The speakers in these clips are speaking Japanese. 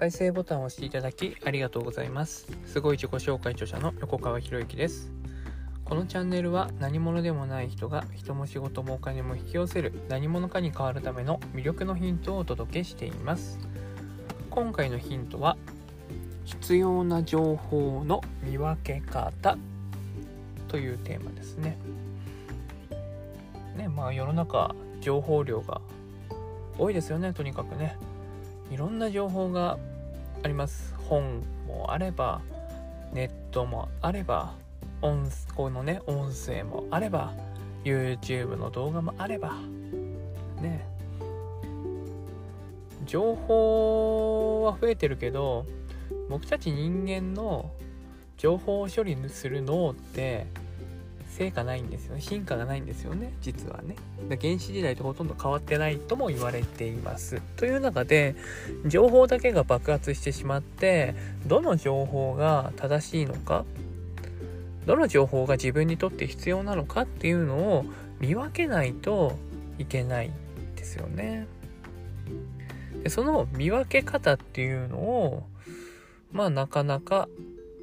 再生ボタンを押していただきありがとうございます。すごい自己紹介著者の横川博之です。このチャンネルは何者でもない人が人も仕事もお金も引き寄せる何者かに変わるための魅力のヒントをお届けしています。今回のヒントは必要な情報の見分け方というテーマですね。ねまあ世の中情報量が多いですよねとにかくね。いろんな情報があります。本もあればネットもあれば音このね音声もあれば YouTube の動画もあればね。情報は増えてるけど僕たち人間の情報処理する脳って成果ないんですよね。進化がないんですよね。実はね。原始時代とほとんど変わってないとも言われています。という中で情報だけが爆発してしまってどの情報が正しいのかどの情報が自分にとって必要なのかっていうのを見分けないといけないですよね。でその見分け方っていうのをまあなかなか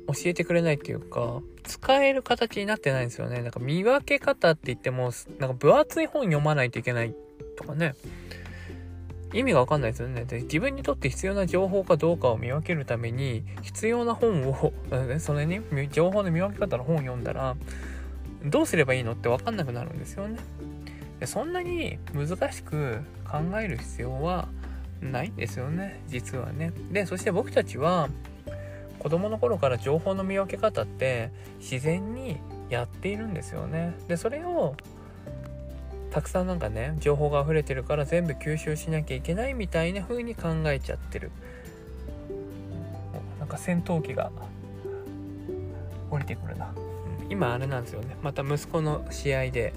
教えてくれないっていうか使える形になってないんですよね。なんか見分け方って言っても、なんか分厚い本読まないといけないとかね。意味がわかんないですよね。で自分にとって必要な情報かどうかを見分けるために、必要な本を、それに、情報の見分け方の本を読んだら、どうすればいいのってわかんなくなるんですよね。でそんなに難しく考える必要はないんですよね、実はね。で、そして僕たちは、子供の頃から情報の見分け方って自然にやっているんですよね。でそれをたくさんなんかね情報が溢れてるから全部吸収しなきゃいけないみたいな風に考えちゃってる。なんか戦闘機が降りてくるな。今あれなんですよね。また息子の試合で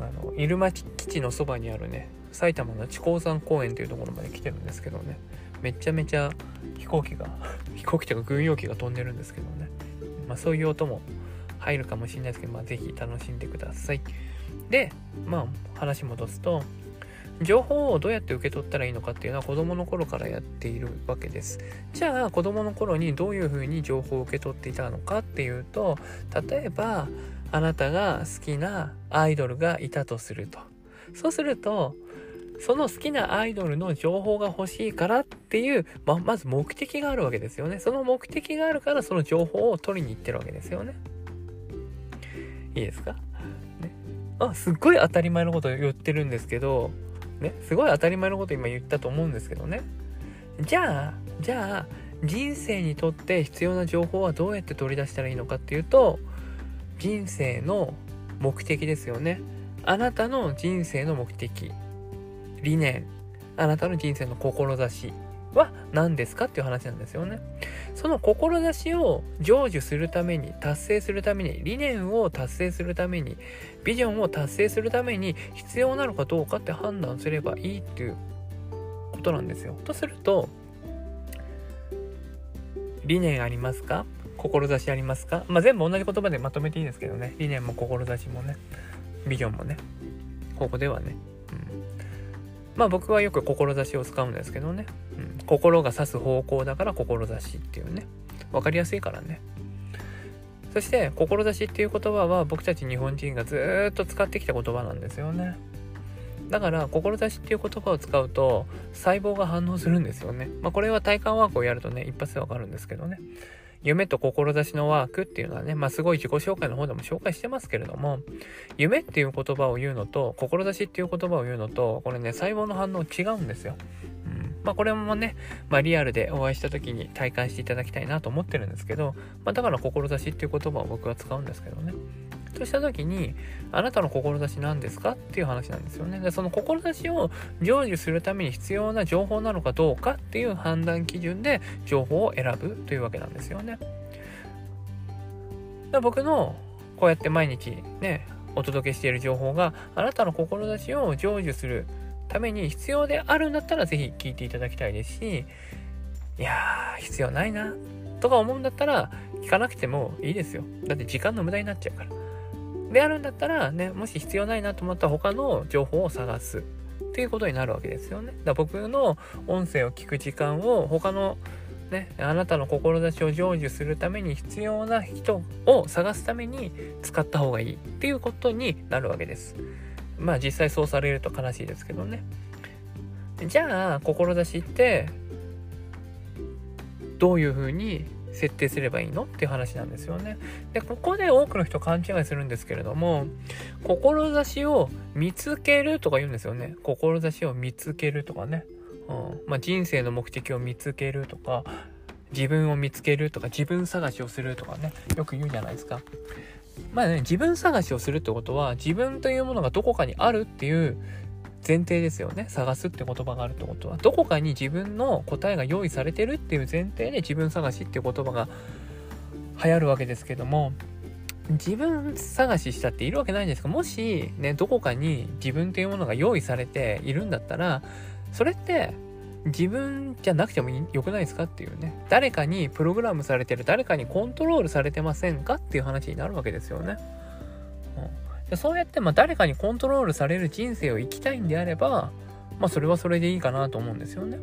あの入間基地のそばにあるね埼玉の智光山公園というところまで来てるんですけどねめちゃめちゃ飛行機が 飛行機というか軍用機が飛んでるんですけどね、まあ、そういう音も入るかもしれないですけど、まあ、ぜひ楽しんでくださいでまあ話戻すと情報をどうやって受け取ったらいいのかっていうのは子供の頃からやっているわけです。じゃあ子供の頃にどういうふうに情報を受け取っていたのかっていうと例えばあなたが好きなアイドルがいたとすると。そうするとその好きなアイドルの情報が欲しいからっていう、ままず目的があるわけですよね。その目的があるからその情報を取りに行ってるわけですよね。いいですか？ね。あ、すっごい当たり前のこと言ってるんですけど、ね、すごい当たり前のこと今言ったと思うんですけどね。じゃあ、じゃあ、人生にとって必要な情報はどうやって取り出したらいいのかっていうと、人生の目的ですよね。あなたの人生の目的。理念、あなたの人生の志は何ですかっていう話なんですよね。その志を成就するために、達成するために、理念を達成するために、ビジョンを達成するために必要なのかどうかって判断すればいいっていうことなんですよ。とすると、理念ありますか？志ありますか？まあ、全部同じ言葉でまとめていいんですけどね。理念も志もね。ビジョンもね。ここではね。うんまあ僕はよく志を使うんですけどね、うん、心が指す方向だから志っていうね。分かりやすいからね。そして志っていう言葉は僕たち日本人がずっと使ってきた言葉なんですよね。だから志っていう言葉を使うと細胞が反応するんですよね。まあこれは体感ワークをやるとね一発でわかるんですけどね。夢と志のワークっていうのはね、まあすごい自己紹介の方でも紹介してますけれども、夢っていう言葉を言うのと、志っていう言葉を言うのと、これね、細胞の反応違うんですよ。うん。まあこれもね、まあリアルでお会いした時に体感していただきたいなと思ってるんですけど、まあだから志っていう言葉を僕は使うんですけどね。とした時に、あなたの志何ですかっていう話なんですよね。で、その志を成就するために必要な情報なのかどうかっていう判断基準で情報を選ぶというわけなんですよね。僕のこうやって毎日ね、お届けしている情報があなたの志を成就するために必要であるんだったらぜひ聞いていただきたいですし、いやー、必要ないなとか思うんだったら聞かなくてもいいですよ。だって時間の無駄になっちゃうから。であるんだったらね、もし必要ないなと思ったら他の情報を探すっていうことになるわけですよね。だ僕の音声を聞く時間を他のね、あなたの志を成就するために必要な人を探すために使った方がいいっていうことになるわけです。まあ実際そうされると悲しいですけどね。じゃあ志ってどういうふうに設定すればいいの？っていう話なんですよね。で、ここで多くの人勘違いするんですけれども、志を見つけるとか言うんですよね。志を見つけるとかね。うんまあ、人生の目的を見つけるとか、自分を見つけるとか、自分探しをするとかね、よく言うじゃないですか。まあね、自分探しをするってことは、自分というものがどこかにあるっていう前提ですよね。探すって言葉があるってことは。どこかに自分の答えが用意されてるっていう前提で自分探しっていう言葉が流行るわけですけども、自分探ししたっているわけないんですかもしね、どこかに自分というものが用意されているんだったら、それって自分じゃなくてもよくないですかっていうね。誰かにプログラムされてる、誰かにコントロールされてませんかっていう話になるわけですよね。でそうやってまあ誰かにコントロールされる人生を生きたいんであれば、まあそれはそれでいいかなと思うんですよね。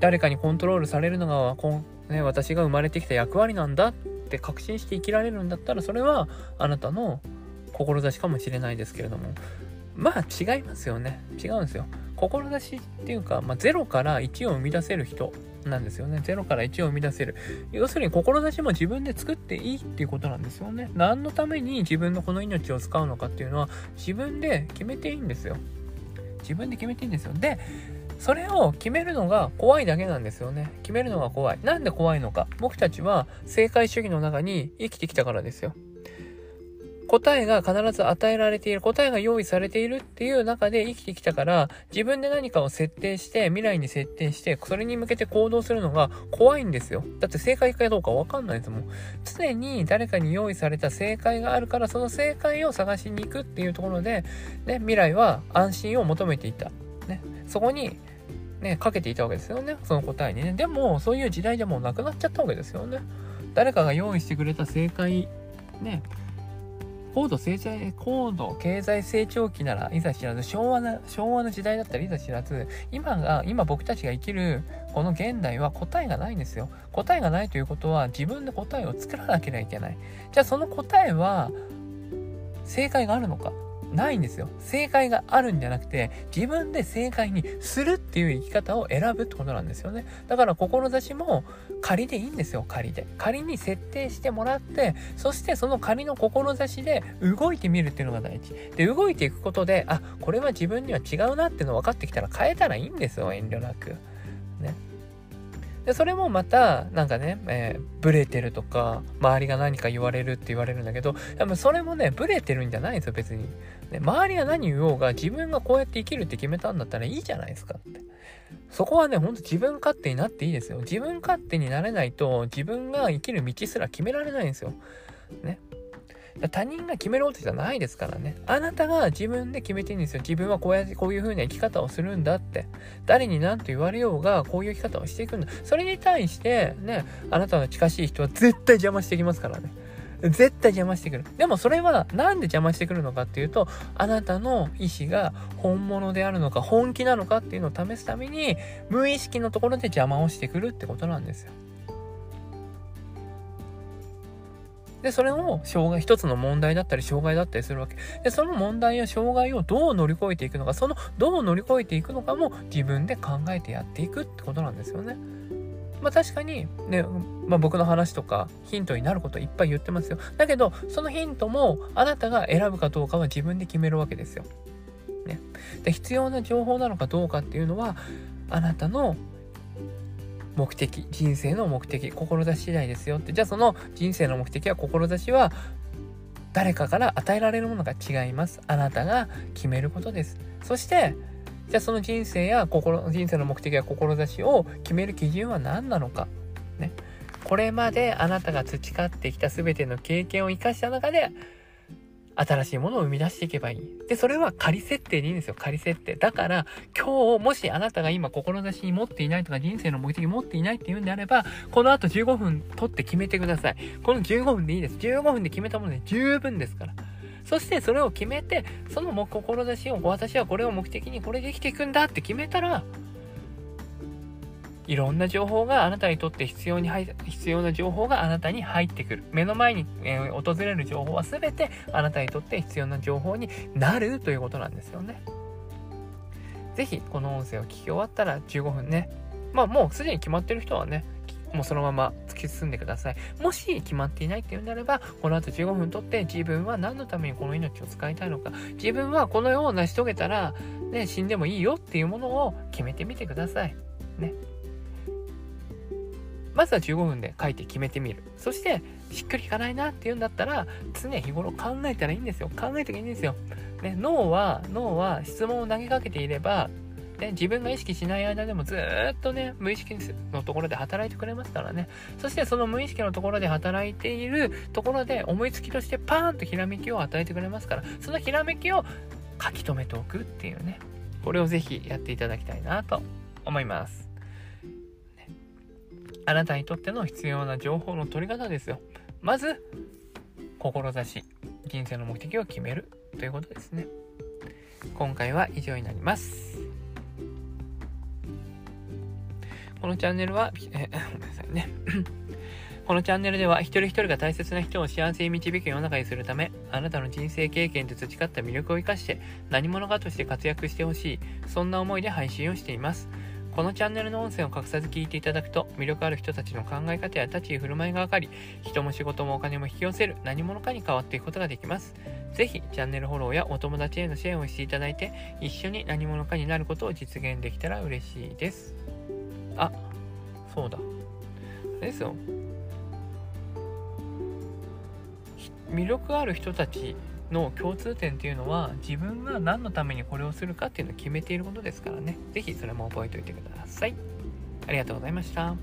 誰かにコントロールされるのがこん、ね、私が生まれてきた役割なんだって確信して生きられるんだったらそれはあなたの志かもしれないですけれども。まあ違いますよね。違うんですよ。志っていうか、まあ、0から1を生み出せる人。なんですよね。0から1を生み出せる。要するに、志も自分で作っていいっていうことなんですよね。何のために自分のこの命を使うのかっていうのは、自分で決めていいんですよ。自分で決めていいんですよ。で、それを決めるのが怖いだけなんですよね。決めるのが怖い。なんで怖いのか。僕たちは正解主義の中に生きてきたからですよ。答えが必ず与えられている、答えが用意されているっていう中で生きてきたから、自分で何かを設定して、未来に設定して、それに向けて行動するのが怖いんですよ。だって正解かどうかわかんないですもん。常に誰かに用意された正解があるから、その正解を探しに行くっていうところで、ね、未来は安心を求めていた。ね、そこに、ね、かけていたわけですよね。その答えにね。でも、そういう時代じゃもうなくなっちゃったわけですよね。誰かが用意してくれた正解、ね、高度成長、高度経済成長期ならいざ知らず、昭和な、昭和の時代だったらいざ知らず、今が、今僕たちが生きるこの現代は答えがないんですよ。答えがないということは自分で答えを作らなければいけない。じゃあその答えは正解があるのか？ないんですよ。正解があるんじゃなくて、自分で正解にするっていう生き方を選ぶってことなんですよね。だから志も仮でいいんですよ、仮で。仮に設定してもらって、そしてその仮の志で動いてみるっていうのが大事。で、動いていくことで、あ、これは自分には違うなっていうの分かってきたら変えたらいいんですよ、遠慮なく。ね。で、それもまた、なんかね、えー、ブレてるとか、周りが何か言われるって言われるんだけど、多分それもね、ブレてるんじゃないんですよ、別に。ね、周りが何言おうが、自分がこうやって生きるって決めたんだったらいいじゃないですかって。そこはね、ほんと自分勝手になっていいですよ。自分勝手になれないと、自分が生きる道すら決められないんですよ。ね。他人が決めることじゃないですからね。あなたが自分で決めていいんですよ。自分はこうやってこういう風な生き方をするんだって。誰に何と言われようが、こういう生き方をしていくんだ。それに対して、ね、あなたの近しい人は絶対邪魔してきますからね。絶対邪魔してくる。でもそれはなんで邪魔してくるのかっていうと、あなたの意思が本物であるのか、本気なのかっていうのを試すために、無意識のところで邪魔をしてくるってことなんですよ。で、それを障害、一つの問題だったり障害だったりするわけ。で、その問題や障害をどう乗り越えていくのか、そのどう乗り越えていくのかも自分で考えてやっていくってことなんですよね。まあ確かにね、まあ、僕の話とかヒントになることいっぱい言ってますよ。だけど、そのヒントもあなたが選ぶかどうかは自分で決めるわけですよ。ね。で、必要な情報なのかどうかっていうのは、あなたの目的、人生の目的、志次第ですよって。じゃあその人生の目的や志は誰かから与えられるものが違います。あなたが決めることです。そして、じゃあその人生や心、人生の目的や志を決める基準は何なのか。ね。これまであなたが培ってきた全ての経験を生かした中で、新しいものを生み出していけばいい。で、それは仮設定でいいんですよ。仮設定。だから、今日、もしあなたが今、志に持っていないとか、人生の目的持っていないっていうんであれば、この後15分取って決めてください。この15分でいいです。15分で決めたもので十分ですから。そしてそれを決めてその志を私はこれを目的にこれで生きていくんだって決めたらいろんな情報があなたにとって必要に必要な情報があなたに入ってくる。目の前に、えー、訪れる情報は全てあなたにとって必要な情報になるということなんですよね。ぜひこの音声を聞き終わったら15分ね。まあもうすでに決まってる人はね、もうそのまま突き進んでください。もし決まっていないっていうんであれば、この後15分とって自分は何のためにこの命を使いたいのか、自分はこの世を成し遂げたら、ね、死んでもいいよっていうものを決めてみてください。ね。まずは15分で書いて決めてみる。そして、しっくりいかないなっていうんだったら、常日頃考えたらいいんですよ。考えていいんですよ。ね、脳は、脳は質問を投げかけていれば、ね、自分が意識しない間でもずっとね、無意識のところで働いてくれますからね。そしてその無意識のところで働いているところで思いつきとしてパーンとひらめきを与えてくれますから、そのひらめきを書き留めておくっていうね。これをぜひやっていただきたいなと思います。あなたにとっての必要な情報の取り方ですよ。まず、志、人生の目的を決めるということですね。今回は以上になります。このチャンネルは、え、ごめんなさいね。このチャンネルでは一人一人が大切な人を幸せに導く世の中にするため、あなたの人生経験で培った魅力を生かして何者かとして活躍してほしい、そんな思いで配信をしています。このチャンネルの音声を隠さず聞いていただくと、魅力ある人たちの考え方や立ち居振る舞いが分かり、人も仕事もお金も引き寄せる何者かに変わっていくことができます。ぜひ、チャンネルフォローやお友達への支援をしていただいて、一緒に何者かになることを実現できたら嬉しいです。あ、そうだ。あれですよ。魅力ある人たちの共通点っていうのは自分が何のためにこれをするかっていうのを決めていることですからね。是非それも覚えておいてください。ありがとうございました。